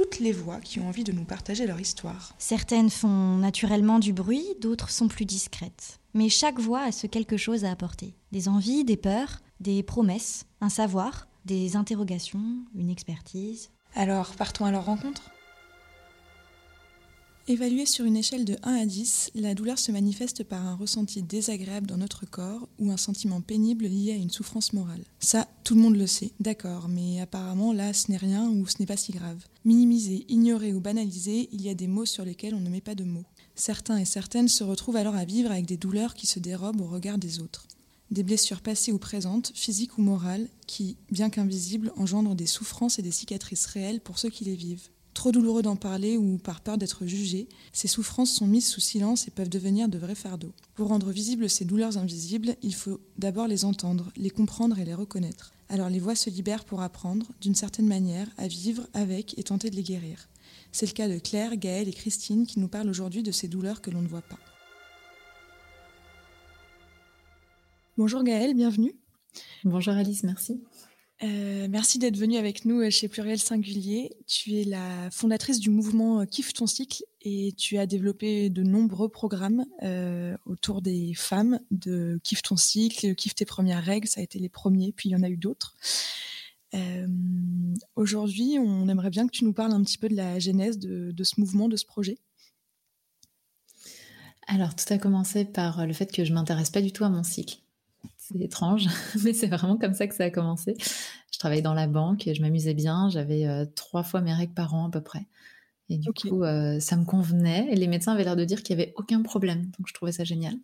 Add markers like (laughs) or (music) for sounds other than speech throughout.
toutes les voix qui ont envie de nous partager leur histoire. Certaines font naturellement du bruit, d'autres sont plus discrètes. Mais chaque voix a ce quelque chose à apporter. Des envies, des peurs, des promesses, un savoir, des interrogations, une expertise. Alors, partons à leur rencontre Évaluée sur une échelle de 1 à 10, la douleur se manifeste par un ressenti désagréable dans notre corps ou un sentiment pénible lié à une souffrance morale. Ça, tout le monde le sait, d'accord, mais apparemment là, ce n'est rien ou ce n'est pas si grave. Minimisé, ignoré ou banalisé, il y a des mots sur lesquels on ne met pas de mots. Certains et certaines se retrouvent alors à vivre avec des douleurs qui se dérobent au regard des autres. Des blessures passées ou présentes, physiques ou morales, qui, bien qu'invisibles, engendrent des souffrances et des cicatrices réelles pour ceux qui les vivent. Trop douloureux d'en parler ou par peur d'être jugé, ces souffrances sont mises sous silence et peuvent devenir de vrais fardeaux. Pour rendre visibles ces douleurs invisibles, il faut d'abord les entendre, les comprendre et les reconnaître. Alors les voix se libèrent pour apprendre, d'une certaine manière, à vivre avec et tenter de les guérir. C'est le cas de Claire, Gaëlle et Christine qui nous parlent aujourd'hui de ces douleurs que l'on ne voit pas. Bonjour Gaëlle, bienvenue. Bonjour Alice, merci. Euh, merci d'être venue avec nous euh, chez Pluriel Singulier. Tu es la fondatrice du mouvement euh, Kiffe ton cycle et tu as développé de nombreux programmes autour des femmes de Kiffe ton cycle, Kiffe tes premières règles, ça a été les premiers, puis il y en a eu d'autres. Aujourd'hui, on aimerait bien que tu nous parles un petit peu de la genèse de, de ce mouvement, de ce projet. Alors, tout a commencé par le fait que je m'intéresse pas du tout à mon cycle. C'est étrange, (laughs) mais c'est vraiment comme ça que ça a commencé. Je travaillais dans la banque, et je m'amusais bien, j'avais euh, trois fois mes règles par an à peu près. Et du coup, euh, ça me convenait. Et les médecins avaient l'air de dire qu'il n'y avait aucun problème. Donc, je trouvais ça génial.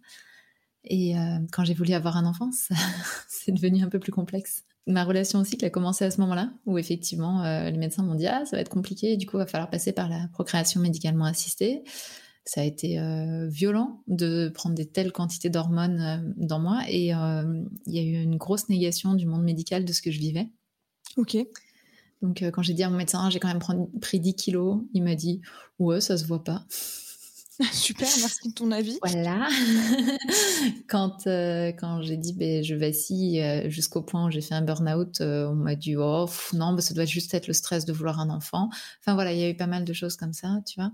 Et euh, quand j'ai voulu avoir un enfant, (laughs) c'est devenu un peu plus complexe. Ma relation aussi, qui a commencé à ce moment-là, où effectivement, les médecins m'ont dit Ah, ça va être compliqué, du coup, il va falloir passer par la procréation médicalement assistée ça a été euh, violent de prendre des telles quantités d'hormones euh, dans moi et euh, il y a eu une grosse négation du monde médical de ce que je vivais. Ok. Donc quand j'ai dit à mon médecin, j'ai quand même pris 10 kilos, il m'a dit ouais ça se voit pas. (laughs) Super, merci de ton avis. Voilà. (laughs) quand euh, quand j'ai dit ben, je vacille euh, jusqu'au point où j'ai fait un burn-out, euh, on m'a dit oh non, ben, ça doit juste être le stress de vouloir un enfant. Enfin voilà, il y a eu pas mal de choses comme ça, tu vois.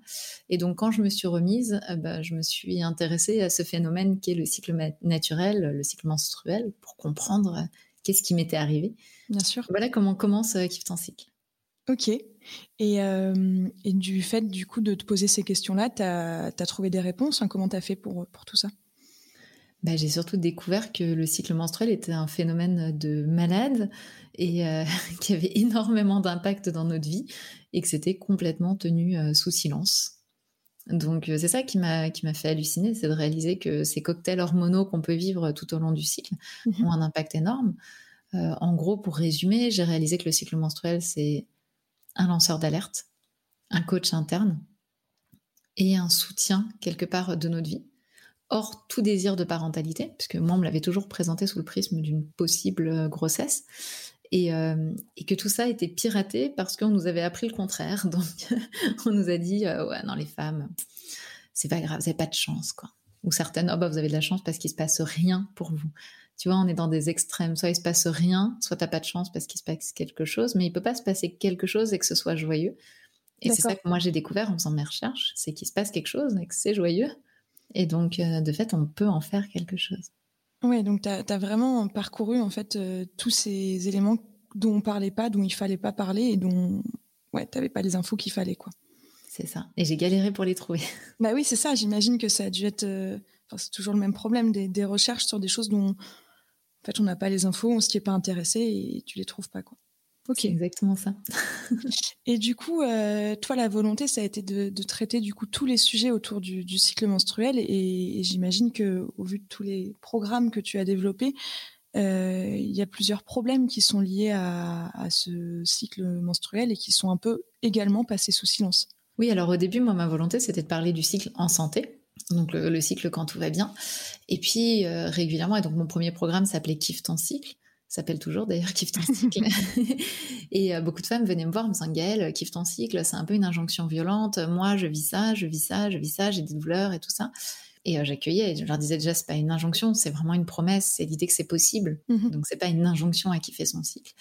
Et donc quand je me suis remise, ben, je me suis intéressée à ce phénomène qui est le cycle naturel, le cycle menstruel, pour comprendre qu'est-ce qui m'était arrivé. Bien sûr. Voilà comment commence Kiffe ton cycle. Ok. Et, euh, et, du fait, du coup, de te poser ces questions-là, tu as, trouvé des réponses hein, Comment tu as fait pour, pour tout ça? Bah, J'ai surtout découvert que le cycle menstruel était un phénomène de malade et euh, (laughs) qui avait énormément d'impact dans notre vie et que c'était complètement tenu euh, sous silence. Donc c'est ça qui m'a qui m'a fait halluciner, c'est de réaliser que ces cocktails hormonaux qu'on peut vivre tout au long du cycle mmh ont un impact énorme. en gros, pour résumer, j'ai réalisé que le cycle menstruel c'est un lanceur d'alerte, un coach interne et un soutien quelque part de notre vie. Hors tout désir de parentalité, puisque moi on me l'avait toujours présenté sous le prisme d'une possible euh, grossesse, euh, et, que tout ça était piraté parce qu'on nous avait appris le contraire. (laughs) Donc on nous a dit euh, ouais non les femmes c'est pas grave, vous n'avez pas de chance quoi. Ou certaines oh bah vous avez de la chance parce qu'il se passe rien pour vous. Tu vois, on est dans des extrêmes. Soit il se passe rien, soit t'as pas de chance parce qu'il se passe quelque chose, mais il peut pas se passer quelque chose et que ce soit joyeux. Et c'est ça que moi j'ai découvert en faisant mes recherches, c'est qu'il se passe quelque chose et que c'est joyeux. Et donc, euh, de fait, on peut en faire quelque chose. Oui, donc tu as, vraiment parcouru en fait euh, tous ces éléments dont on parlait pas, dont il fallait pas parler et dont ouais, tu n'avais pas les infos qu'il fallait quoi. C'est ça. Et j'ai galéré pour les trouver. (laughs) Bah oui, c'est ça. J'imagine que ça a dû être. Euh, c'est toujours le même problème des, des, recherches sur des choses dont en fait, on n'a pas les infos, on s'y est pas intéressé et tu les trouves pas, quoi. Ok. exactement ça. (laughs) et du coup, euh, toi, la volonté, ça a été de, traiter du coup tous les sujets autour du, cycle menstruel. Et, j'imagine que, au vu de tous les programmes que tu as développés, euh, il y a plusieurs problèmes qui sont liés à, à, ce cycle menstruel et qui sont un peu également passés sous silence. Oui, alors au début, moi, ma volonté, c'était de parler du cycle en santé, Donc le, cycle quand tout va bien. Et puis régulièrement, et donc mon premier programme s'appelait Kiffe ton cycle s'appelle toujours d'ailleurs Kiffe ton cycle. (laughs) et beaucoup de femmes venaient me voir me disant Gaëlle, kiffe ton cycle, c'est un peu une injonction violente. Moi, je vis ça, je vis ça, je vis ça, j'ai des douleurs et tout ça. Et euh, j'accueillais, je leur disais déjà, c'est pas une injonction, c'est vraiment une promesse, c'est l'idée que c'est possible. Donc, mhm. Donc c'est pas une injonction à kiffer son cycle.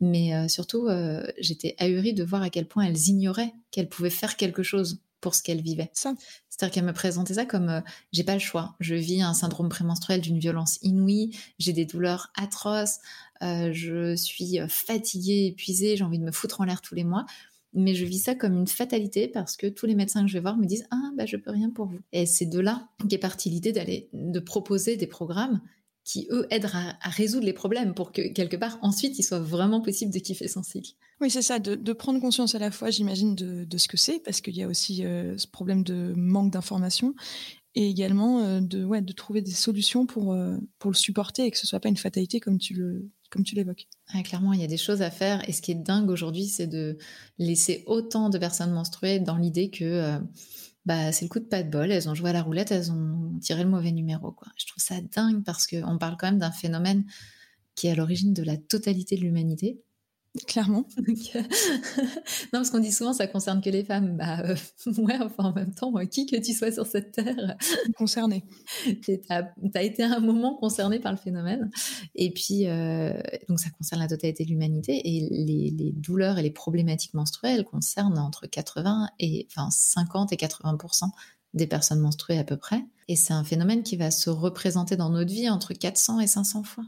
Mais euh, surtout, euh, j'étais ahurie de voir à quel point elles ignoraient qu'elles pouvaient faire quelque chose pour ce qu'elles vivaient. C'est-à-dire qu'elles me présentaient ça comme j'ai pas le choix, je vis un syndrome prémenstruel d'une violence inouïe, j'ai des douleurs atroces, je suis fatiguée, épuisée, j'ai envie de me foutre en l'air tous les mois mais je vis ça comme une fatalité parce que tous les médecins que je vais voir me disent ah bah je peux rien pour vous et c'est de là qu'est partie l'idée d'aller de proposer des programmes qui eux aident à, résoudre les problèmes pour que quelque part ensuite il soit vraiment possible de kiffer son cycle. Oui c'est ça, de, prendre conscience à la fois j'imagine de, ce que c'est parce qu'il y a aussi euh, ce problème de manque d'information et également euh, de, ouais, de trouver des solutions pour, euh, pour le supporter et que ce soit pas une fatalité comme tu le, comme tu l'évoques. clairement, il y a des choses à faire. Et ce qui est dingue aujourd'hui, c'est de laisser autant de personnes menstruées dans l'idée que euh, bah, c'est le coup de pas de bol. Elles ont joué à la roulette, elles ont tiré le mauvais numéro. Je trouve ça dingue parce qu'on parle quand même d'un phénomène qui est à l'origine de la totalité de l'humanité. Clairement. (laughs) (laughs) non, parce qu'on dit souvent ça concerne que les femmes. Bah euh, (laughs) ouais, enfin en même temps, qui que tu sois sur cette terre, concerné. tu as, été à un moment concerné par le phénomène. Et puis, euh, donc ça concerne la totalité de l'humanité. Et les, les, douleurs et les problématiques menstruelles concernent entre 80 et enfin 50 et 80% des personnes menstruées à peu près. Et c'est un phénomène qui va se représenter dans notre vie entre 400 et 500 fois.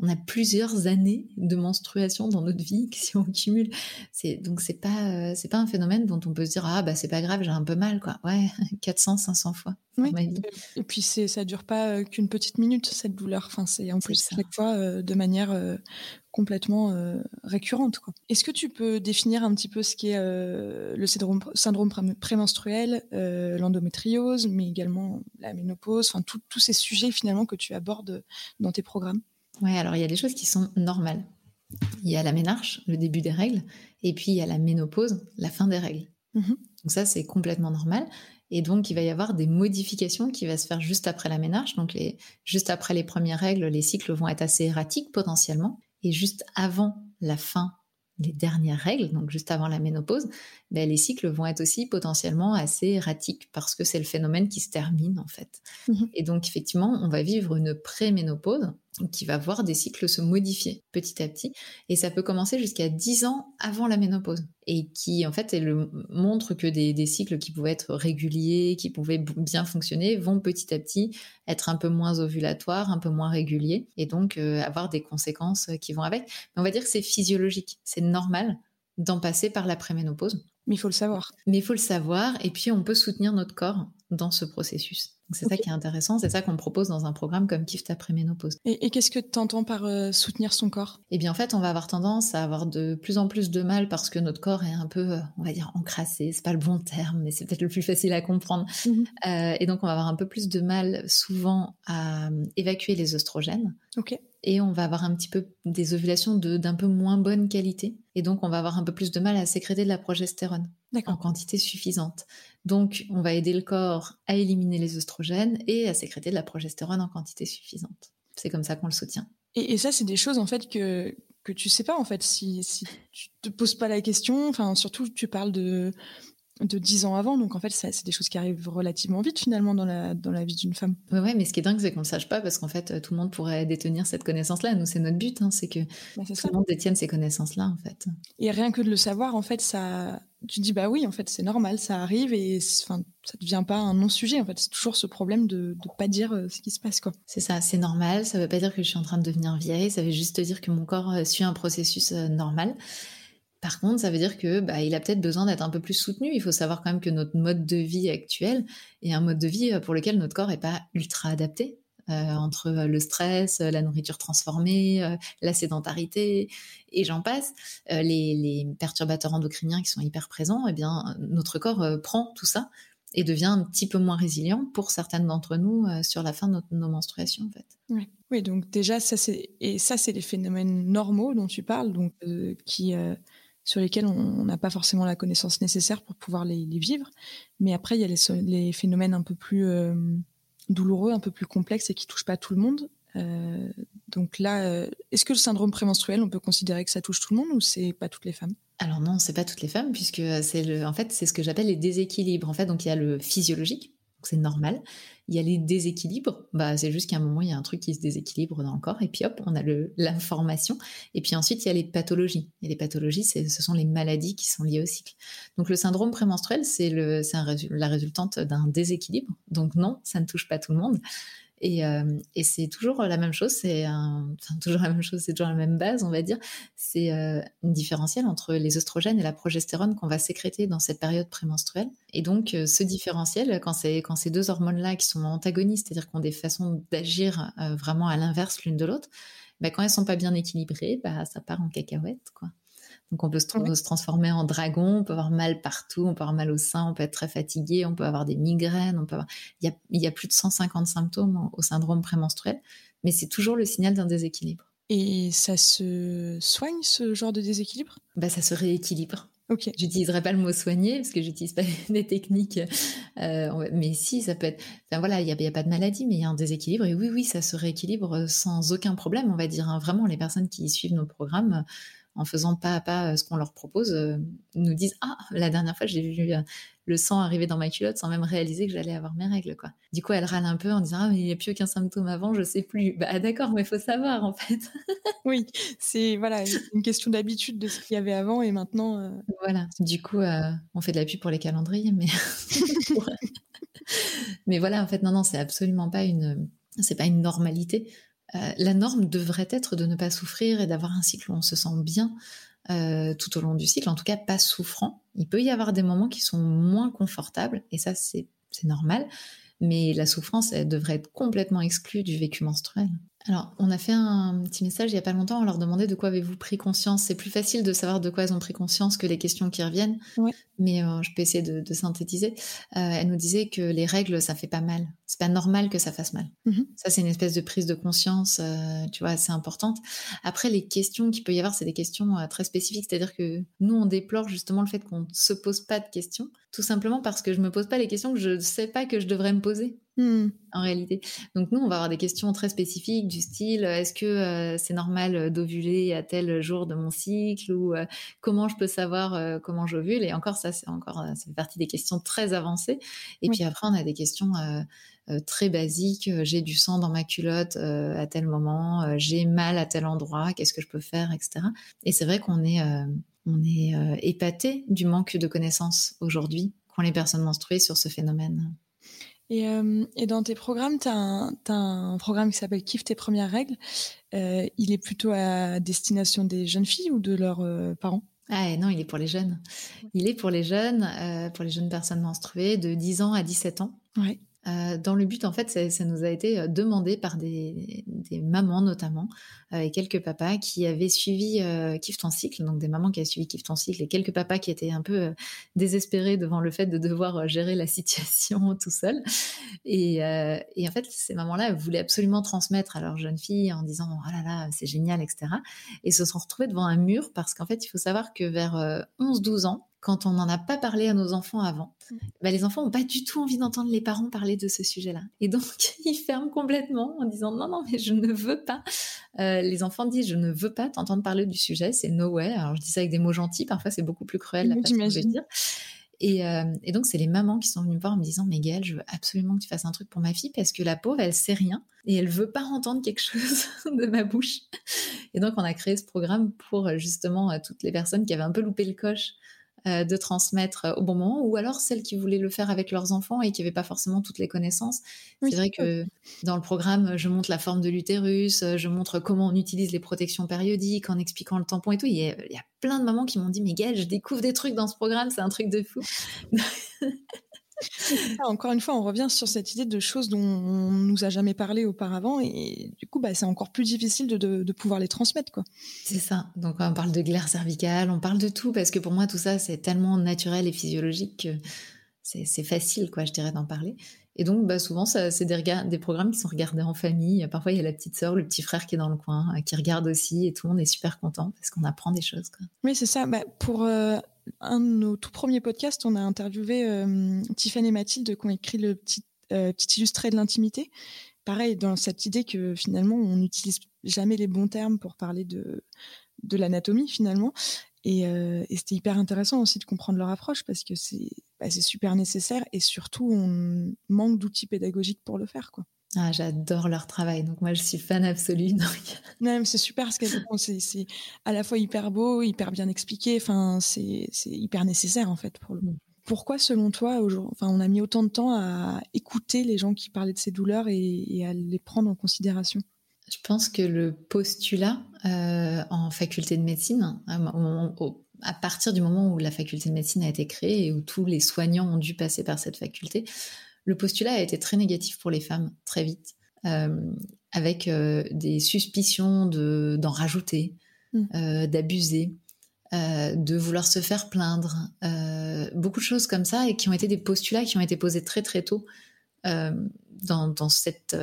On a plusieurs années de menstruation dans notre vie si on cumule. C'est donc c'est pas euh, c'est pas un phénomène dont on peut se dire ah bah c'est pas grave j'ai un peu mal quoi. Ouais (laughs) 400 500 fois. Et puis c'est ça dure pas euh, qu'une petite minute cette douleur. Enfin c'est en plus chaque fois euh, de manière complètement récurrente quoi. Est-ce que tu peux définir un petit peu ce qu'est le syndrome, syndrome prémenstruel, l'endométriose, mais également la ménopause, enfin tous ces sujets finalement que tu abordes dans tes programmes? Ouais, alors il y a des choses qui sont normales. Il y a la ménarche, le début des règles, et puis il y a la ménopause, la fin des règles. Mhm. Donc ça, c'est complètement normal. Et donc, il va y avoir des modifications qui vont se faire juste après la ménarche. Donc, les, juste après les premières règles, les cycles vont être assez erratiques potentiellement. Et juste avant la fin les dernières règles, donc juste avant la ménopause, ben, les cycles vont être aussi potentiellement assez erratiques parce que c'est le phénomène qui se termine en fait. Mhm. Et donc effectivement, on va vivre une pré-ménopause qui va voir des cycles se modifier petit à petit. Et ça peut commencer jusqu'à 10 ans avant la ménopause. Et qui, en fait, elle montre que des, cycles qui pouvaient être réguliers, qui pouvaient bien fonctionner, vont petit à petit être un peu moins ovulatoires, un peu moins réguliers, et donc euh, avoir des conséquences qui vont avec. Mais on va dire que c'est physiologique, c'est normal d'en passer par la préménopause. Mais il faut le savoir. Mais il faut le savoir, et puis on peut soutenir notre corps dans ce processus. C'est ça qui est intéressant, c'est ça qu'on propose dans un programme comme Kift après ménopause. Et, qu'est-ce que tu entends par euh, soutenir son corps? Eh bien en fait, on va avoir tendance à avoir de plus en plus de mal parce que notre corps est un peu, euh, on va dire, encrassé. C'est pas le bon terme, mais c'est peut-être le plus facile à comprendre. Mhm. Euh, et donc on va avoir un peu plus de mal souvent à évacuer les oestrogènes. Ok et on va avoir un petit peu des ovulations d'un peu moins bonne qualité. Et donc, on va avoir un peu plus de mal à sécréter de la progestérone en quantité suffisante. Donc, on va aider le corps à éliminer les oestrogènes et à sécréter de la progestérone en quantité suffisante. C'est comme ça qu'on le soutient. Et, ça, c'est des choses en fait que que tu sais pas en fait si si tu te poses pas la question. Enfin, surtout, tu parles de de dix ans avant. Donc en fait, c'est des choses qui arrivent relativement vite finalement dans la, dans la vie d'une femme. Ouais, ouais, mais ce qui est dingue, c'est qu'on ne le sache pas parce qu'en fait, tout le monde pourrait détenir cette connaissance-là. Nous, c'est notre but, hein, c'est que bah, tout le monde détienne ces connaissances-là en fait. Et rien que de le savoir, en fait, ça, tu dis bah oui, en fait, c'est normal, ça arrive et enfin, ça devient pas un non-sujet. En fait, c'est toujours ce problème de ne pas dire euh, ce qui se passe quoi. C'est ça, c'est normal. Ça veut pas dire que je suis en train de devenir vieille. Ça veut juste dire que mon corps euh, suit un processus euh, normal. Par contre, ça veut dire que bah, il a peut-être besoin d'être un peu plus soutenu. Il faut savoir quand même que notre mode de vie actuel est un mode de vie euh, pour lequel notre corps n'est pas ultra adapté. Euh, entre euh, le stress, la nourriture transformée, la sédentarité et j'en passe, les, perturbateurs endocriniens qui sont hyper présents, eh bien notre corps prend tout ça et devient un petit peu moins résilient pour certaines d'entre nous sur la fin de nos menstruations en fait. Oui. oui, donc déjà ça c'est et ça c'est les phénomènes normaux dont tu parles donc qui sur lesquels on n'a pas forcément la connaissance nécessaire pour pouvoir les, vivre. Mais après, il y a les, les phénomènes un peu plus douloureux, un peu plus complexes et qui touchent pas tout le monde. Euh, donc là, euh, est-ce que le syndrome prémenstruel, on peut considérer que ça touche tout le monde ou c'est pas toutes les femmes? Alors non, c'est pas toutes les femmes puisque c'est en fait, c'est ce que j'appelle les déséquilibres. En fait, donc il y a le physiologique, c'est normal. Il y a les déséquilibres, bah c'est juste qu'à un moment il y a un truc qui se déséquilibre dans le corps et puis hop, on a l'information. Et puis ensuite il y a les pathologies. Et les pathologies, ce sont les maladies qui sont liées au cycle. Donc le syndrome prémenstruel, c'est la résultante d'un déséquilibre. Donc non, ça ne touche pas tout le monde. Euh, et, c'est toujours la même chose, c'est toujours la même chose, c'est toujours la même base, on va dire. C'est euh, une différentielle entre les oestrogènes et la progestérone qu'on va sécréter dans cette période prémenstruelle. Et donc, euh, ce différentiel, quand, quand ces deux hormones-là qui sont antagonistes, c'est-à-dire qu'on ont des façons d'agir vraiment à l'inverse l'une de l'autre, bah, quand elles sont pas bien équilibrées, bah, ça part en cacahuète, quoi. Donc on peut se, transformer en dragon, on peut avoir mal partout, on peut avoir mal au sein, on peut être très fatigué, on peut avoir des migraines, on peut il, y a, plus de 150 symptômes au syndrome prémenstruel, mais c'est toujours le signal d'un déséquilibre. Et ça se soigne ce genre de déséquilibre? Bah, Ça se rééquilibre. Ok. J'utiliserai pas le mot soigner parce que j'utilise pas (laughs) des techniques, euh, mais si ça peut être. Enfin voilà, il n'y a, pas de maladie, mais il y a un déséquilibre et oui, oui, ça se rééquilibre sans aucun problème, on va dire. Hein. Vraiment, les personnes qui suivent nos programmes, en faisant pas à pas euh, ce qu'on leur propose, euh, nous disent Ah, la dernière fois, j'ai vu euh, le sang arriver dans ma culotte sans même réaliser que j'allais avoir mes règles. quoi. Du coup, elle râle un peu en disant Ah, mais il n'y a plus aucun symptôme avant, je sais plus. Bah d'accord, mais il faut savoir en fait. (laughs) oui, c'est voilà, une question d'habitude de ce qu'il y avait avant et maintenant. Voilà, du coup, on fait de la pub pour les calendriers, mais. (laughs) (laughs) mais voilà, en fait, non, non, c'est absolument pas une. C'est pas une normalité. Euh, la norme devrait être de ne pas souffrir et d'avoir un cycle où on se sent bien euh, tout au long du cycle, en tout cas pas souffrant. Il peut y avoir des moments qui sont moins confortables, et ça c'est normal, mais la souffrance, elle devrait être complètement exclue du vécu menstruel. Alors, on a fait un petit message il n'y a pas longtemps, on leur demandait de quoi avez-vous pris conscience. C'est plus facile de savoir de quoi elles ont pris conscience que les questions qui reviennent, mais euh, je peux essayer de, synthétiser. elle nous disait que les règles, ça fait pas mal c'est pas normal que ça fasse mal. Mhm. Ça, c'est une espèce de prise de conscience, euh, tu vois, assez importante. Après, les questions qu'il peut y avoir, c'est des questions euh, très spécifiques. C'est-à-dire que nous, on déplore justement le fait qu'on ne se pose pas de questions, tout simplement parce que je me pose pas les questions que je ne sais pas que je devrais me poser. Hmm. En réalité. Donc nous, on va avoir des questions très spécifiques du style est-ce que euh, c'est normal d'ovuler à tel jour de mon cycle ou comment je peux savoir comment j'ovule? Et encore, ça, c'est encore, ça fait partie des questions très avancées. Et puis après, on a des questions euh, très basique. Euh, j'ai du sang dans ma culotte euh, à tel moment, j'ai mal à tel endroit, qu'est-ce que je peux faire, etc. Et c'est vrai qu'on est, on est épaté du manque de connaissances aujourd'hui qu'ont les personnes menstruées sur ce phénomène. Et, et, dans tes programmes, tu as, un programme qui s'appelle Kiffe tes premières règles. il est plutôt à destination des jeunes filles ou de leurs parents? Ah non, il est pour les jeunes. Il est pour les jeunes, pour les jeunes personnes menstruées de 10 ans à 17 ans. Ouais. Euh, dans le but, en fait, ça, nous a été euh, demandé par des, mamans notamment euh, et quelques papas qui avaient suivi euh, ton cycle, donc des mamans qui avaient suivi Kiffe ton cycle et quelques papas qui étaient un peu désespérés devant le fait de devoir gérer la (laughs) situation tout seul. Et, et en fait, ces mamans-là voulaient absolument transmettre à leurs jeunes filles en disant oh là là, c'est génial, etc. Et se sont retrouvées devant un mur parce qu'en fait, il faut savoir que vers 11-12 ans, quand on n'en a pas parlé à nos enfants avant, bah, les enfants n'ont pas du tout envie d'entendre les parents parler de ce sujet-là. Et donc, (laughs) ils ferment complètement en disant non, non, mais je ne veux pas. Euh, les enfants disent je ne veux pas t'entendre parler du sujet, c'est no way. Alors, je dis ça avec des mots gentils, parfois c'est beaucoup plus cruel la façon de dire. Et, euh, et, donc, c'est les mamans qui sont venues voir en me disant Mais Gaëlle, je veux absolument que tu fasses un truc pour ma fille parce que la pauvre, elle sait rien et elle veut pas entendre quelque chose (laughs) de ma bouche. Et donc, on a créé ce programme pour justement toutes les personnes qui avaient un peu loupé le coche euh, de transmettre euh, au bon moment, ou alors celles qui voulaient le faire avec leurs enfants et qui n'avaient pas forcément toutes les connaissances. c'est vrai que dans le programme, je montre la forme de l'utérus, euh, je montre comment on utilise les protections périodiques en expliquant le tampon et tout. Il y a, il y a plein de mamans qui m'ont dit, mais Gaëlle, je découvre des trucs dans ce programme, c'est un truc de fou. Encore une fois, on revient sur cette idée de choses dont on nous a jamais parlé auparavant et du coup, bah, c'est encore plus difficile de, pouvoir les transmettre. quoi. C'est ça. Donc, on parle de glaire cervicale, on parle de tout parce que pour moi, tout ça, c'est tellement naturel et physiologique que c'est facile, quoi, je dirais, d'en parler. Et donc, bah, souvent, c'est des, des, programmes qui sont regardés en famille. Parfois, il y a la petite sœur, le petit frère qui est dans le coin, qui regarde aussi, et tout le monde est super content parce qu'on apprend des choses. Oui, c'est ça. Bah, pour un de nos tout premiers podcasts, on a interviewé Tiffany et Mathilde qui ont écrit le petit, petit illustré de l'intimité pareil, dans cette idée que finalement, on n'utilise jamais les bons termes pour parler de, de l'anatomie finalement. Euh, et, c'était hyper intéressant aussi de comprendre leur approche parce que c'est bah, super nécessaire et surtout, on manque d'outils pédagogiques pour le faire. quoi. Ah, j'adore leur travail, donc moi je suis fan absolue. (laughs) Non, c'est super parce que c'est à la fois hyper beau, hyper bien expliqué, enfin, c'est hyper nécessaire en fait pour le mm. Pourquoi, selon toi, enfin, on a mis autant de temps à écouter les gens qui parlaient de ces douleurs et, à les prendre en considération? Je pense que le postulat euh, en faculté de médecine, à partir du moment où la faculté de médecine a été créée et où tous les soignants ont dû passer par cette faculté, le postulat a été très négatif pour les femmes très vite, euh, avec euh, des suspicions d'en rajouter, mmh. d'abuser. Euh, de vouloir se faire plaindre, beaucoup de choses comme ça et qui ont été des postulats qui ont été posés très très tôt euh, dans, cette,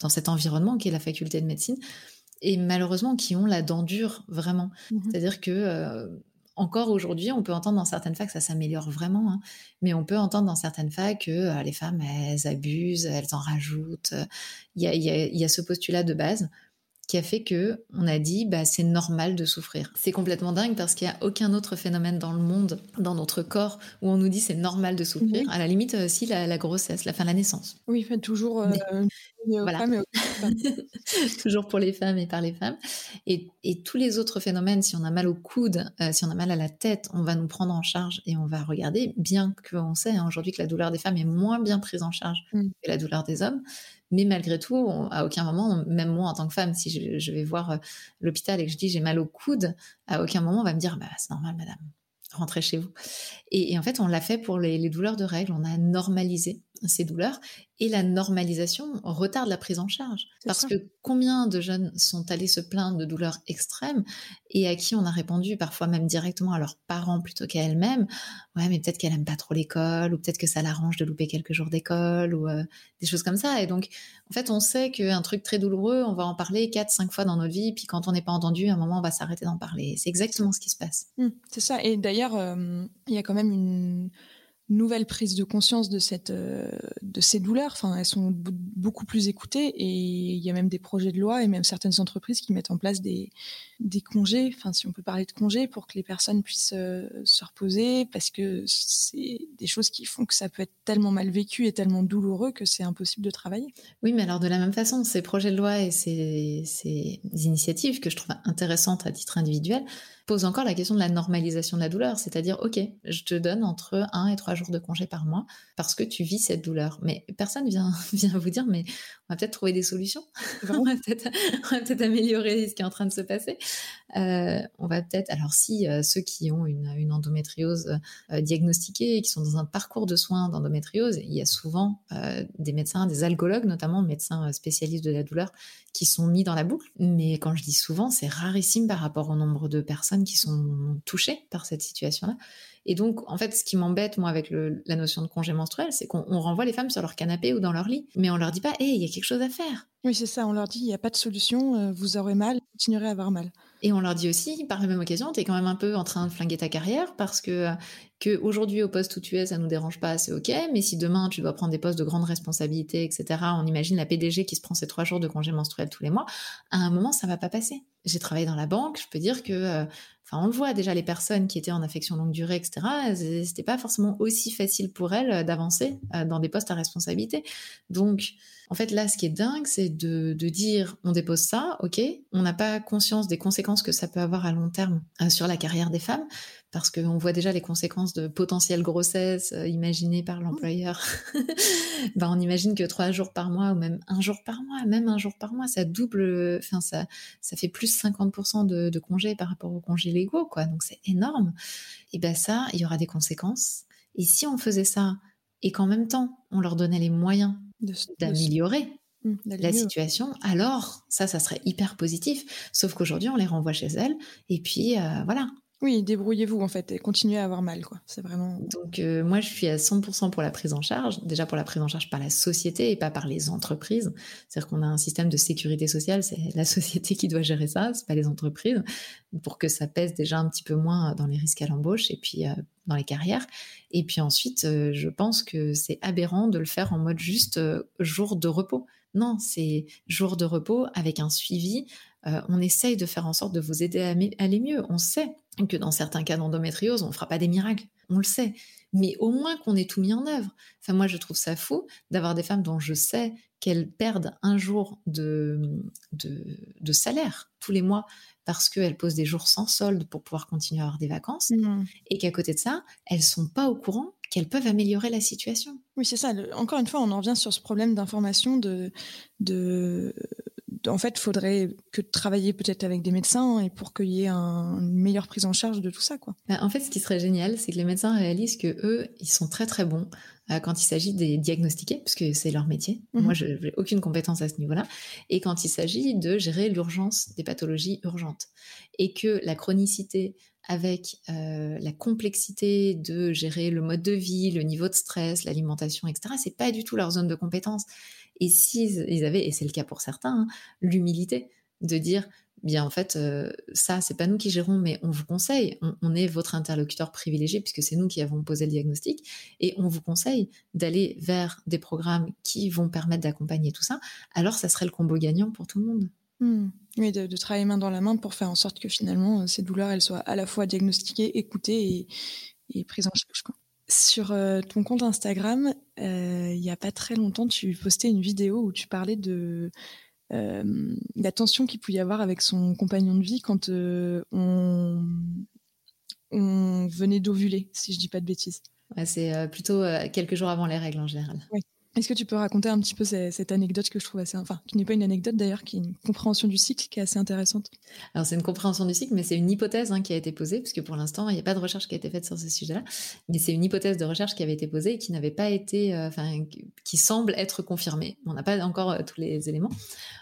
dans cet environnement qui est la faculté de médecine et malheureusement qui ont la dent dure vraiment. Mmh C'est-à-dire que encore aujourd'hui, on peut entendre dans certaines facs, ça s'améliore vraiment, hein, mais on peut entendre dans certaines facs que les femmes, elles abusent, elles en rajoutent. Il y a, ce postulat de base qui a fait que on a dit bah c'est normal de souffrir. C'est complètement dingue parce qu'il n'y a aucun autre phénomène dans le monde, dans notre corps, où on nous dit c'est normal de souffrir. À la limite aussi la, grossesse, la fin de la naissance. Oui, fait toujours. Euh, voilà. (laughs) toujours pour les femmes et par les femmes. Et, et, tous les autres phénomènes, si on a mal au coude, euh, si on a mal à la tête, on va nous prendre en charge et on va regarder, bien qu'on sait hein, aujourd'hui que la douleur des femmes est moins bien prise en charge mm. que la douleur des hommes. Mais malgré tout, à aucun moment, même moi en tant que femme, si je, vais voir euh, l'hôpital et que je dis j'ai mal au coude, à aucun moment on va me dire bah, c'est normal, madame, rentrez chez vous. Et, en fait, on l'a fait pour les, les, douleurs de règles, on a normalisé ces douleurs et la normalisation retarde la prise en charge. Parce que combien de jeunes sont allés se plaindre de douleurs extrêmes et à qui on a répondu parfois même directement à leurs parents plutôt qu'à elles-mêmes, ouais mais peut-être qu'elle aime pas trop l'école ou peut-être que ça l'arrange de louper quelques jours d'école ou euh, des choses comme ça. Et donc en fait on sait qu'un truc très douloureux, on va en parler quatre, cinq fois dans notre vie, puis quand on n'est pas entendu, à un moment on va s'arrêter d'en parler. C'est exactement ce qui se passe. Mmh, c'est ça. Et d'ailleurs, euh, il y a quand même une nouvelle prise de conscience de cette euh, de ces douleurs. Enfin, elles sont beaucoup plus écoutées et il y a même des projets de loi et même certaines entreprises qui mettent en place des congés. Enfin, si on peut parler de congés pour que les personnes puissent euh, se reposer parce que c'est des choses qui font que ça peut être tellement mal vécu et tellement douloureux que c'est impossible de travailler. Oui, mais alors de la même façon, ces projets de loi et ces, ces initiatives que je trouve intéressantes à titre individuel pose encore la question de la normalisation de la douleur, c'est-à-dire, ok, je te donne entre un et trois jours de congé par mois parce que tu vis cette douleur. Mais personne vient, (laughs) vient vous dire, mais on va peut-être trouver des solutions, (laughs) on va peut-être améliorer ce qui est en train de se passer. Euh, on va peut-être, alors si euh, ceux qui ont une, endométriose euh, diagnostiquée et qui sont dans un parcours de soins d'endométriose, il y a souvent des médecins, des algologues notamment, médecins spécialistes de la douleur, qui sont mis dans la boucle. Mais quand je dis souvent, c'est rarissime par rapport au nombre de personnes qui sont touchées par cette situation-là. Et donc, en fait, ce qui m'embête, moi, avec la notion de congé menstruel, c'est qu'on renvoie les femmes sur leur canapé ou dans leur lit, mais on leur dit pas, hé, il y a quelque chose à faire. Oui, c'est ça, on leur dit, il n'y a pas de solution, vous aurez mal, vous continuerez à avoir mal. Et on leur dit aussi, par la même occasion, tu es quand même un peu en train de flinguer ta carrière parce que, que aujourd'hui au poste où tu es, ça nous dérange pas, c'est ok. Mais si demain tu dois prendre des postes de grande responsabilité, etc., on imagine la PDG qui se prend ses trois jours de congé menstruel tous les mois, à un moment, ça va pas passer. J'ai travaillé dans la banque, je peux dire que, euh, enfin, on le voit déjà, les personnes qui étaient en affection longue durée, etc., c'était pas forcément aussi facile pour elles d'avancer euh, dans des postes à responsabilité. Donc, en fait, là, ce qui est dingue, c'est de, dire on dépose ça, ok, on n'a pas conscience des conséquences que ça peut avoir à long terme euh, sur la carrière des femmes, parce qu'on voit déjà les conséquences de potentielles grossesses euh, imaginées par l'employeur. (laughs) ben, on imagine que trois jours par mois ou même un jour par mois, même un jour par mois, ça double, enfin ça, ça fait plus 50% de, de congés par rapport aux congés légaux, quoi. Donc c'est énorme. Et ben ça, il y aura des conséquences. Et si on faisait ça et qu'en même temps on leur donnait les moyens d'améliorer mmh, la situation, alors ça, ça serait hyper positif. Sauf qu'aujourd'hui, on les renvoie chez elles et puis euh, voilà. Oui, débrouillez-vous en fait et continuez à avoir mal, quoi. C'est vraiment. Donc euh, moi, je suis à 100% pour la prise en charge. Déjà pour la prise en charge par la société et pas par les entreprises. C'est-à-dire qu'on a un système de sécurité sociale, c'est la (laughs) société qui doit gérer ça, c'est pas les entreprises, pour que ça pèse déjà un petit peu moins dans les risques à l'embauche et puis euh, dans les carrières. Et puis ensuite, euh, je pense que c'est aberrant de le faire en mode juste jour de repos. Non, c'est jour de repos avec un suivi. on essaye de faire en sorte de vous aider à aller mieux. On sait que dans certains cas d'endométriose, on ne fera pas des miracles, on le sait. Mais au moins qu'on ait tout mis en œuvre. Enfin, moi, je trouve ça fou d'avoir des femmes dont je sais qu'elles perdent un jour de, de, salaire tous les mois parce qu'elles posent des jours sans solde pour pouvoir continuer à avoir des vacances. Mmh. Et qu'à côté de ça, elles sont pas au courant qu'elles peuvent améliorer la situation. Oui, c'est ça. encore une fois, on en revient sur ce problème d'information de, de en fait, il faudrait que travailler peut-être avec des médecins et pour qu'il y ait une meilleure prise en charge de tout ça, quoi. Bah, en fait, ce qui serait génial, c'est que les médecins réalisent que eux, ils sont très très bons euh, quand il s'agit des diagnostiquer, puisque c'est leur métier. Mhm. Moi, je n'ai aucune compétence à ce niveau-là. Et quand il s'agit de gérer l'urgence des pathologies urgentes, et que la chronicité avec euh, la complexité de gérer le mode de vie, le niveau de stress, l'alimentation, etc. C'est pas du tout leur zone de compétence. Et s'ils ils avaient, et c'est le cas pour certains, hein, l'humilité de dire, bien en fait, euh, ça, c'est pas nous qui gérons, mais on vous conseille, on, est votre interlocuteur privilégié puisque c'est nous qui avons posé le diagnostic, et on vous conseille d'aller vers des programmes qui vont permettre d'accompagner tout ça, alors ça serait le combo gagnant pour tout le monde. Hmm. Oui, de, travailler main dans la main pour faire en sorte que finalement, euh, ces douleurs, elles soient à la fois diagnostiquées, écoutées et, prises en charge. Sur euh, ton compte Instagram, euh, il n'y a pas très longtemps, tu postais une vidéo où tu parlais de la tension qu'il pouvait y avoir avec son compagnon de vie quand on, on venait d'ovuler, si je dis pas de bêtises. c'est plutôt quelques jours avant les règles en général. Oui. Est-ce que tu peux raconter un petit peu cette, anecdote que je trouve assez, enfin, qui n'est pas une anecdote d'ailleurs, qui est une compréhension du cycle qui est assez intéressante? Alors c'est une compréhension du cycle, mais c'est une hypothèse hein, qui a été posée, puisque pour l'instant il n'y a pas de recherche qui a été faite sur ce sujet-là, mais c'est une hypothèse de recherche qui avait été posée et qui n'avait pas été, euh, enfin, qui semble être confirmée. On n'a pas encore euh, tous les éléments.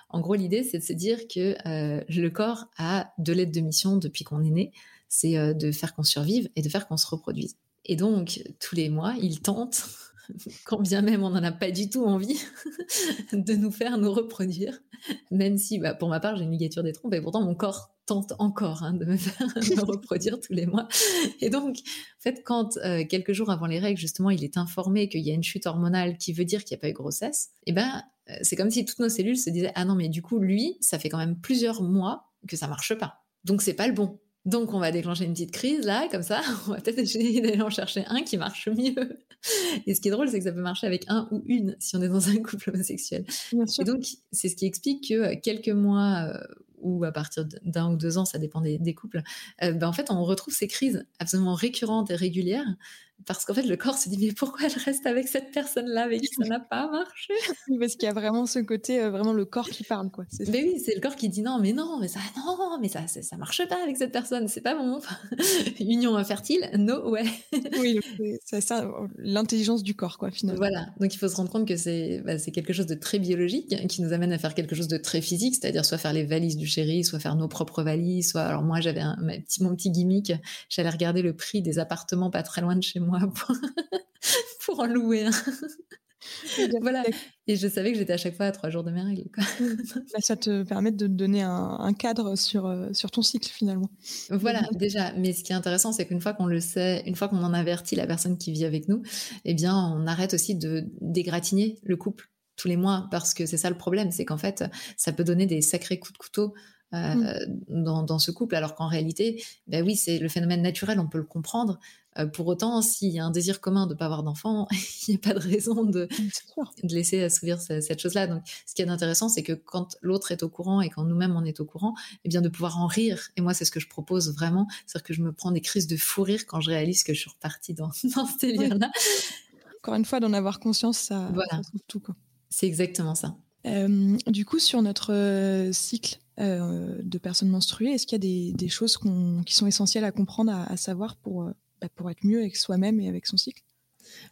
En gros, l'idée c'est de se dire que euh, le corps a deux lettres de mission depuis qu'on est né, c'est de faire qu'on survive et de faire qu'on se reproduise. Et donc, tous les mois, il tente (laughs) quand bien même on n'en a pas du tout envie, (laughs) de nous faire nous reproduire. Même si, bah, pour ma part, j'ai une ligature des trompes et pourtant mon corps tente encore hein, de me (laughs) faire me reproduire tous les mois. Et donc, en fait, quand euh, quelques jours avant les règles, justement, il est informé qu'il y a une chute hormonale qui veut dire qu'il n'y a pas eu grossesse, et eh ben, euh, c'est comme si toutes nos cellules se disaient ah non mais du coup lui, ça fait quand même plusieurs mois que ça marche pas. Donc c'est pas le bon. Donc, on va déclencher une petite crise là, comme ça. (laughs) On va peut-être essayer d'aller en chercher un qui marche mieux. Et ce qui est drôle, c'est que ça peut marcher avec un ou une si on est dans un couple homosexuel. Et donc, c'est ce qui explique que euh, quelques mois euh, ou à partir d'un ou deux ans, ça dépend des, couples, euh, ben en fait, on retrouve ces crises absolument récurrentes et régulières parce qu'en fait, le corps se dit mais pourquoi je reste avec cette personne-là? Avec qui ça n'a pas marché (laughs) Parce qu'il y a vraiment ce côté, euh, vraiment le corps qui parle, quoi. Mais oui, c'est le corps qui dit non, mais non, mais ça, non, mais ça, ça, marche pas avec cette personne, c'est pas bon. (laughs) Union infertile, no way. (laughs) oui, c'est ça, l'intelligence du corps, quoi, finalement. Voilà, donc il faut se rendre compte que c'est bah, quelque chose de très biologique qui nous amène à faire quelque chose de très physique, c'est-à-dire soit faire les valises du chéri, soit faire nos propres valises, soit alors moi j'avais un mon petit gimmick, j'allais regarder le prix des appartements pas très loin de chez moi (laughs) pour, en louer un. voilà. Et je savais que j'étais à chaque fois à trois jours de mes règles. Bah, ça te permet de te donner un, cadre sur, euh, sur ton cycle finalement. Voilà, déjà. Mais ce qui est intéressant, c'est qu'une fois qu'on le sait, une fois qu'on en avertit la personne qui vit avec nous, eh bien, on arrête aussi de dégratigner le couple tous les mois parce que c'est ça le problème, c'est qu'en fait, ça peut donner des sacrés coups de couteau euh, mmh. dans, ce couple, alors qu'en réalité, ben oui, c'est le phénomène naturel, on peut le comprendre. Euh, pour autant, s'il y a un désir commun de ne pas avoir d'enfant, (laughs) il n'y a pas de raison de, de laisser assouvir cette chose-là. Donc, ce qui est intéressant, c'est que quand l'autre est au courant et quand nous-mêmes on est au courant, eh bien de pouvoir en rire. Et moi, c'est ce que je propose vraiment, c'est-à-dire que je me prends des crises de fou rire quand je réalise que je suis repartie dans, (laughs) dans ce délire-là. Encore une fois, d'en avoir conscience, ça, voilà. tout. C'est exactement ça. Euh, du coup, sur notre euh, cycle euh, de personnes menstruées, est-ce qu'il y a des, choses qui sont essentielles à comprendre, à, savoir pour, bah, pour être mieux avec soi-même et avec son cycle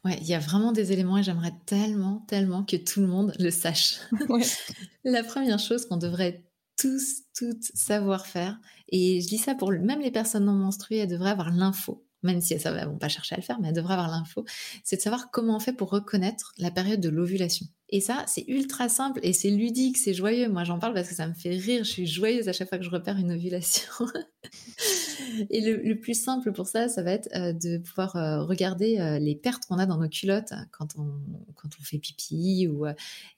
Ouais, il y a vraiment des éléments et j'aimerais tellement, tellement que tout le monde le sache. (laughs) (laughs) La première chose qu'on devrait tous, toutes savoir faire. Et je dis ça pour même les personnes non menstruées, elles devraient avoir l'info même si elles ne vont pas chercher à le faire, mais elles devraient avoir l'info, c'est de savoir comment on fait pour reconnaître la période de l'ovulation. Et ça, c'est ultra simple et c'est ludique, c'est joyeux. Moi, j'en parle parce que ça me fait rire. Je suis joyeuse à chaque fois que je repère une ovulation. (laughs) et le, plus simple pour ça, ça va être euh, de pouvoir euh, regarder euh, les pertes qu'on a dans nos culottes quand on, quand on fait pipi ou,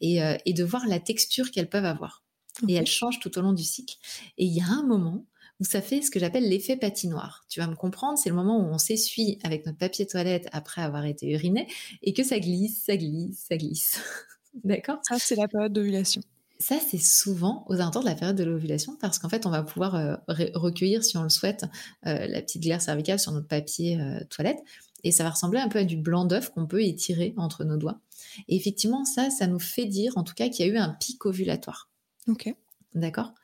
et, et de voir la texture qu'elles peuvent avoir. Et elles changent tout au long du cycle. Et il y a un moment où ça fait ce que j'appelle l'effet patinoire. Tu vas me comprendre, c'est le moment où on s'essuie avec notre papier toilette après avoir été uriné et que ça glisse, ça glisse, ça glisse. (laughs) D'accord Ça, c'est la période d'ovulation. Ça, c'est souvent aux alentours de la période de l'ovulation parce qu'en fait, on va pouvoir euh, recueillir, si on le souhaite, euh, la petite glaire cervicale sur notre papier euh, toilette et ça va ressembler un peu à du blanc d'œuf qu'on peut étirer entre nos doigts. Et effectivement, ça, ça nous fait dire en tout cas qu'il y a eu un pic ovulatoire. Ok. D'accord?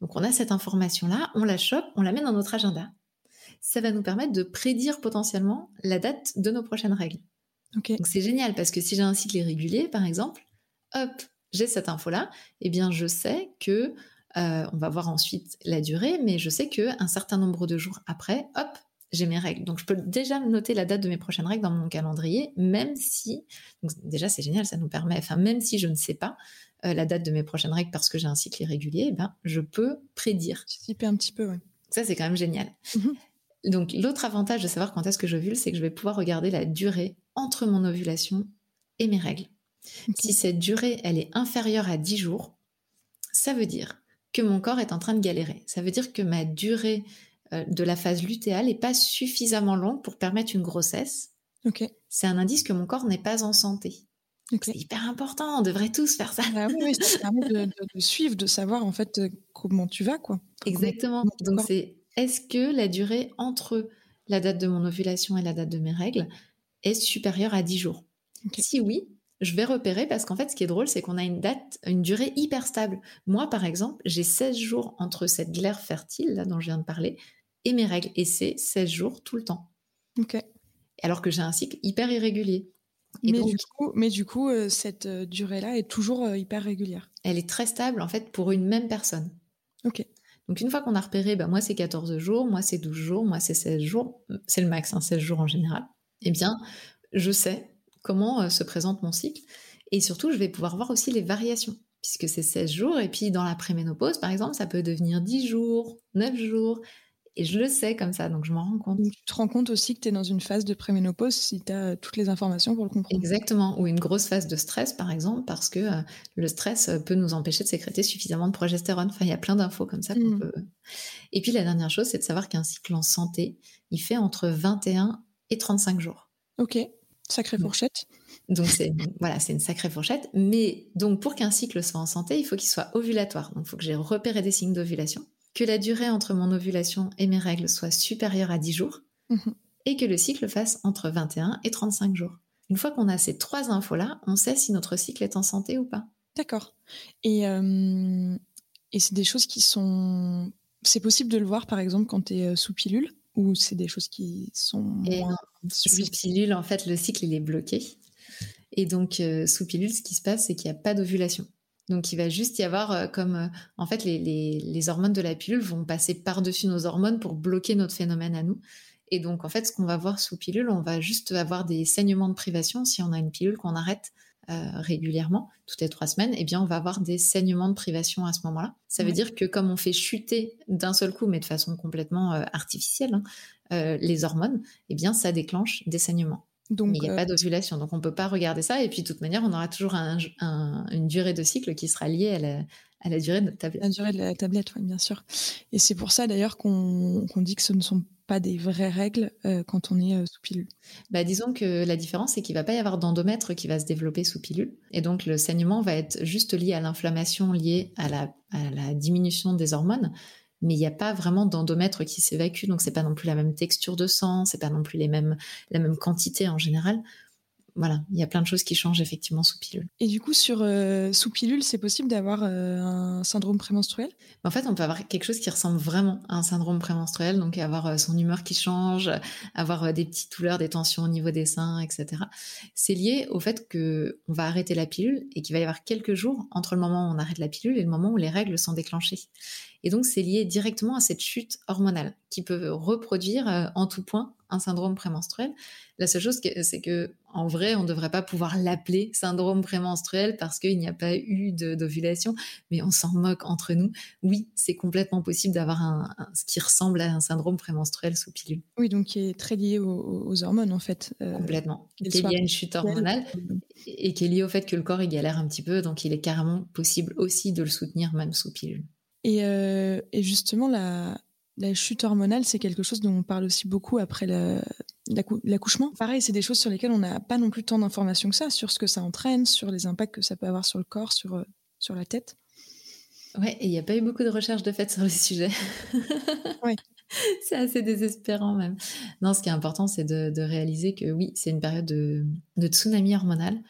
Donc on a cette information-là, on la chope, on la met dans notre agenda. Ça va nous permettre de prédire potentiellement la date de nos prochaines règles. Donc c'est génial parce que si j'ai un cycle irrégulier, par exemple, hop, j'ai cette info-là, eh bien je sais que euh, on va voir ensuite la durée, mais je sais que un certain nombre de jours après, hop, j'ai mes règles. Donc je peux déjà noter la date de mes prochaines règles dans mon calendrier, même si, donc déjà c'est génial, ça nous permet, enfin même si je ne sais pas, euh, la date de mes prochaines règles parce que j'ai un cycle irrégulier, eh ben, je peux prédire. Anticiper un petit peu, oui. Ça, c'est quand même génial. Mhm. Donc, l'autre avantage de savoir quand est-ce que j'ovule, c'est que je vais pouvoir regarder la durée entre mon ovulation et mes règles. Si cette durée, elle est inférieure à 10 jours, ça veut dire que mon corps est en train de galérer. Ça veut dire que ma durée euh, de la phase lutéale n'est pas suffisamment longue pour permettre une grossesse. C'est un indice que mon corps n'est pas en santé. C'est hyper important, on devrait tous faire ça. Ah oui, ça permet de, suivre, de savoir en fait euh, comment tu vas. quoi. Exactement. Donc c'est est-ce que la durée entre la date de mon ovulation et la date de mes règles est supérieure à 10 jours? Si oui, je vais repérer parce qu'en fait, ce qui est drôle, c'est qu'on a une date, une durée hyper stable. Moi, par exemple, j'ai 16 jours entre cette glaire fertile, là, dont je viens de parler, et mes règles. Et c'est 16 jours tout le temps. Ok. Alors que j'ai un cycle hyper irrégulier mais, du coup, euh, cette euh, durée-là est toujours euh, hyper régulière. Elle est très stable, en fait, pour une même personne. Ok. Donc, une fois qu'on a repéré, bah, moi, c'est 14 jours, moi, c'est 12 jours, moi, c'est 16 jours, c'est le max, 16 hein, jours en général, eh bien, je sais comment se présente mon cycle. Et surtout, je vais pouvoir voir aussi les variations, puisque c'est 16 jours, et puis dans la préménopause, par exemple, ça peut devenir 10 jours, 9 jours, et je le sais comme ça, donc je m'en rends compte. tu te rends compte aussi que tu es dans une phase de préménopause si tu as toutes les informations pour le comprendre. Exactement, ou une grosse phase de stress par exemple, parce que euh, le stress euh, peut nous empêcher de sécréter suffisamment de progestérone. Enfin, il y a plein d'infos comme ça qu'on mmh. peut. Et puis la dernière chose, c'est de savoir qu'un cycle en santé, il fait entre 21 et 35 jours. Ok, sacrée fourchette. Donc c'est voilà, c'est une sacrée fourchette. Mais donc pour qu'un cycle soit en santé, il faut qu'il soit ovulatoire. Donc il faut que j'ai repéré des signes d'ovulation que la durée entre mon ovulation et mes règles soit supérieure à 10 jours mhm. et que le cycle fasse entre 21 et 35 jours. Une fois qu'on a ces trois infos-là, on sait si notre cycle est en santé ou pas. D'accord. Et, euh, et c'est des choses qui sont... C'est possible de le voir, par exemple, quand tu es euh, sous pilule? Ou c'est des choses qui sont moins... Sous pilule, en fait, le cycle, il est bloqué. Et donc, euh, sous pilule, ce qui se passe, c'est qu'il n'y a pas d'ovulation. Donc il va juste y avoir euh, comme euh, en fait les, hormones de la pilule vont passer par-dessus nos hormones pour bloquer notre phénomène à nous. Et donc en fait ce qu'on va voir sous pilule, on va juste avoir des saignements de privation si on a une pilule qu'on arrête euh, régulièrement, toutes les trois semaines, eh bien on va avoir des saignements de privation à ce moment-là. Ça veut dire que comme on fait chuter d'un seul coup, mais de façon complètement artificielle, hein, les hormones, eh bien ça déclenche des saignements. Donc, Mais il n'y a euh, pas d'ovulation, donc on ne peut pas regarder ça. Et puis, de toute manière, on aura toujours une durée de cycle qui sera liée à la, durée de notre tablette. La durée de la tablette, oui, bien sûr. Et c'est pour ça d'ailleurs qu'on dit que ce ne sont pas des vraies règles euh, quand on est euh, sous pilule. Bah, disons que la différence, c'est qu'il va pas y avoir d'endomètre qui va se développer sous pilule. Et donc, le saignement va être juste lié à l'inflammation liée à la diminution des hormones mais il n'y a pas vraiment d'endomètre qui s'évacue, donc c'est pas non plus la même texture de sang, c'est pas non plus les mêmes, la même quantité en général. Voilà, il y a plein de choses qui changent effectivement sous pilule. Et du coup, sur euh, sous pilule, c'est possible d'avoir euh, un syndrome prémenstruel? En fait, on peut avoir quelque chose qui ressemble vraiment à un syndrome prémenstruel, donc avoir euh, son humeur qui change, avoir des petites douleurs, des tensions au niveau des seins, etc. C'est lié au fait que on va arrêter la pilule et qu'il va y avoir quelques jours entre le moment où on arrête la pilule et le moment où les règles sont déclenchées. Et donc, c'est lié directement à cette chute hormonale qui peut reproduire en tout point un syndrome prémenstruel. La seule chose, c'est que en vrai, on ne devrait pas pouvoir l'appeler syndrome prémenstruel parce qu'il n'y a pas eu d'ovulation, mais on s'en moque entre nous. Oui, c'est complètement possible d'avoir un, ce qui ressemble à un syndrome prémenstruel sous pilule. Oui, donc qui est très lié aux, hormones en fait. Euh, complètement. Qui est lié à une chute hormonale et qui est lié au fait que le corps il galère un petit peu, donc il est carrément possible aussi de le soutenir même sous pilule. Et, euh, et justement, la, la chute hormonale, c'est quelque chose dont on parle aussi beaucoup après l'accouchement. Pareil, c'est des choses sur lesquelles on n'a pas non plus tant d'informations que ça, sur ce que ça entraîne, sur les impacts que ça peut avoir sur le corps, sur, euh, sur la tête. Ouais, et il n'y a pas eu beaucoup de recherches de fait sur le sujet. (laughs) oui. C'est assez désespérant même. Non, ce qui est important, c'est de, réaliser que oui, c'est une période de, de tsunami hormonal,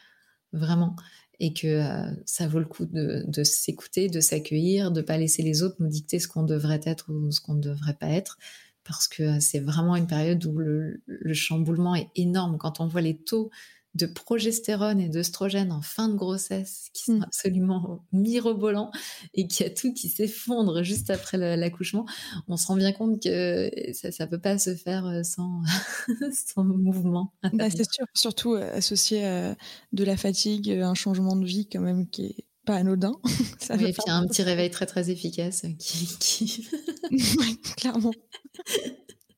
vraiment et que euh, ça vaut le coup de, s'écouter, de s'accueillir, de pas laisser les autres nous dicter ce qu'on devrait être ou ce qu'on ne devrait pas être, parce que euh, c'est vraiment une période où le, chamboulement est énorme. Quand on voit les taux de progestérone et d'œstrogène en fin de grossesse qui sont mm. absolument mirobolants et qui a tout qui s'effondre juste après l'accouchement, on se rend bien compte que ça ne peut pas se faire euh, sans, (laughs) sans mouvement. Bah, c'est sûr, surtout euh, associé à de la fatigue, un changement de vie quand même qui est pas anodin. (laughs) Ça et puis un petit réveil très très efficace qui... qui... (laughs) clairement.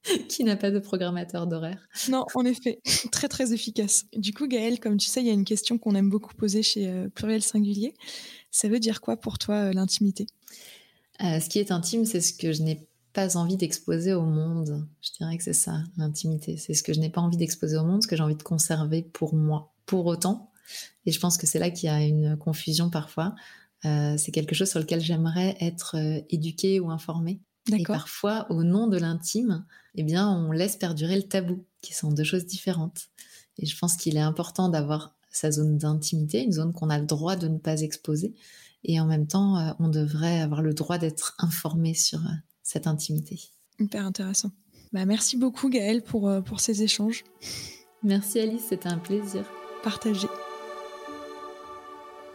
(laughs) qui n'a pas de programmateur d'horaire. Non, en effet, (laughs) très très efficace. Du coup, Gaëlle, comme tu sais, il y a une question qu'on aime beaucoup poser chez euh, Pluriel Singulier. Ça veut dire quoi pour toi euh, l'intimité? Euh, Ce qui est intime, c'est ce que je n'ai pas envie d'exposer au monde. Je dirais que c'est ça, l'intimité. C'est ce que je n'ai pas envie d'exposer au monde, ce que j'ai envie de conserver pour moi. Pour autant, et je pense que c'est là qu'il y a une confusion parfois, c'est quelque chose sur lequel j'aimerais être éduquée ou informée. Et parfois, au nom de l'intime, eh bien, on laisse perdurer le tabou, qui sont deux choses différentes. Et je pense qu'il est important d'avoir sa zone d'intimité, une zone qu'on a le droit de ne pas exposer. Et en même temps, euh, on devrait avoir le droit d'être informé sur euh, cette intimité. Hyper intéressant. Bah, merci beaucoup Gaëlle pour, euh, pour ces échanges. Merci Alice, c'était un plaisir. Partagé.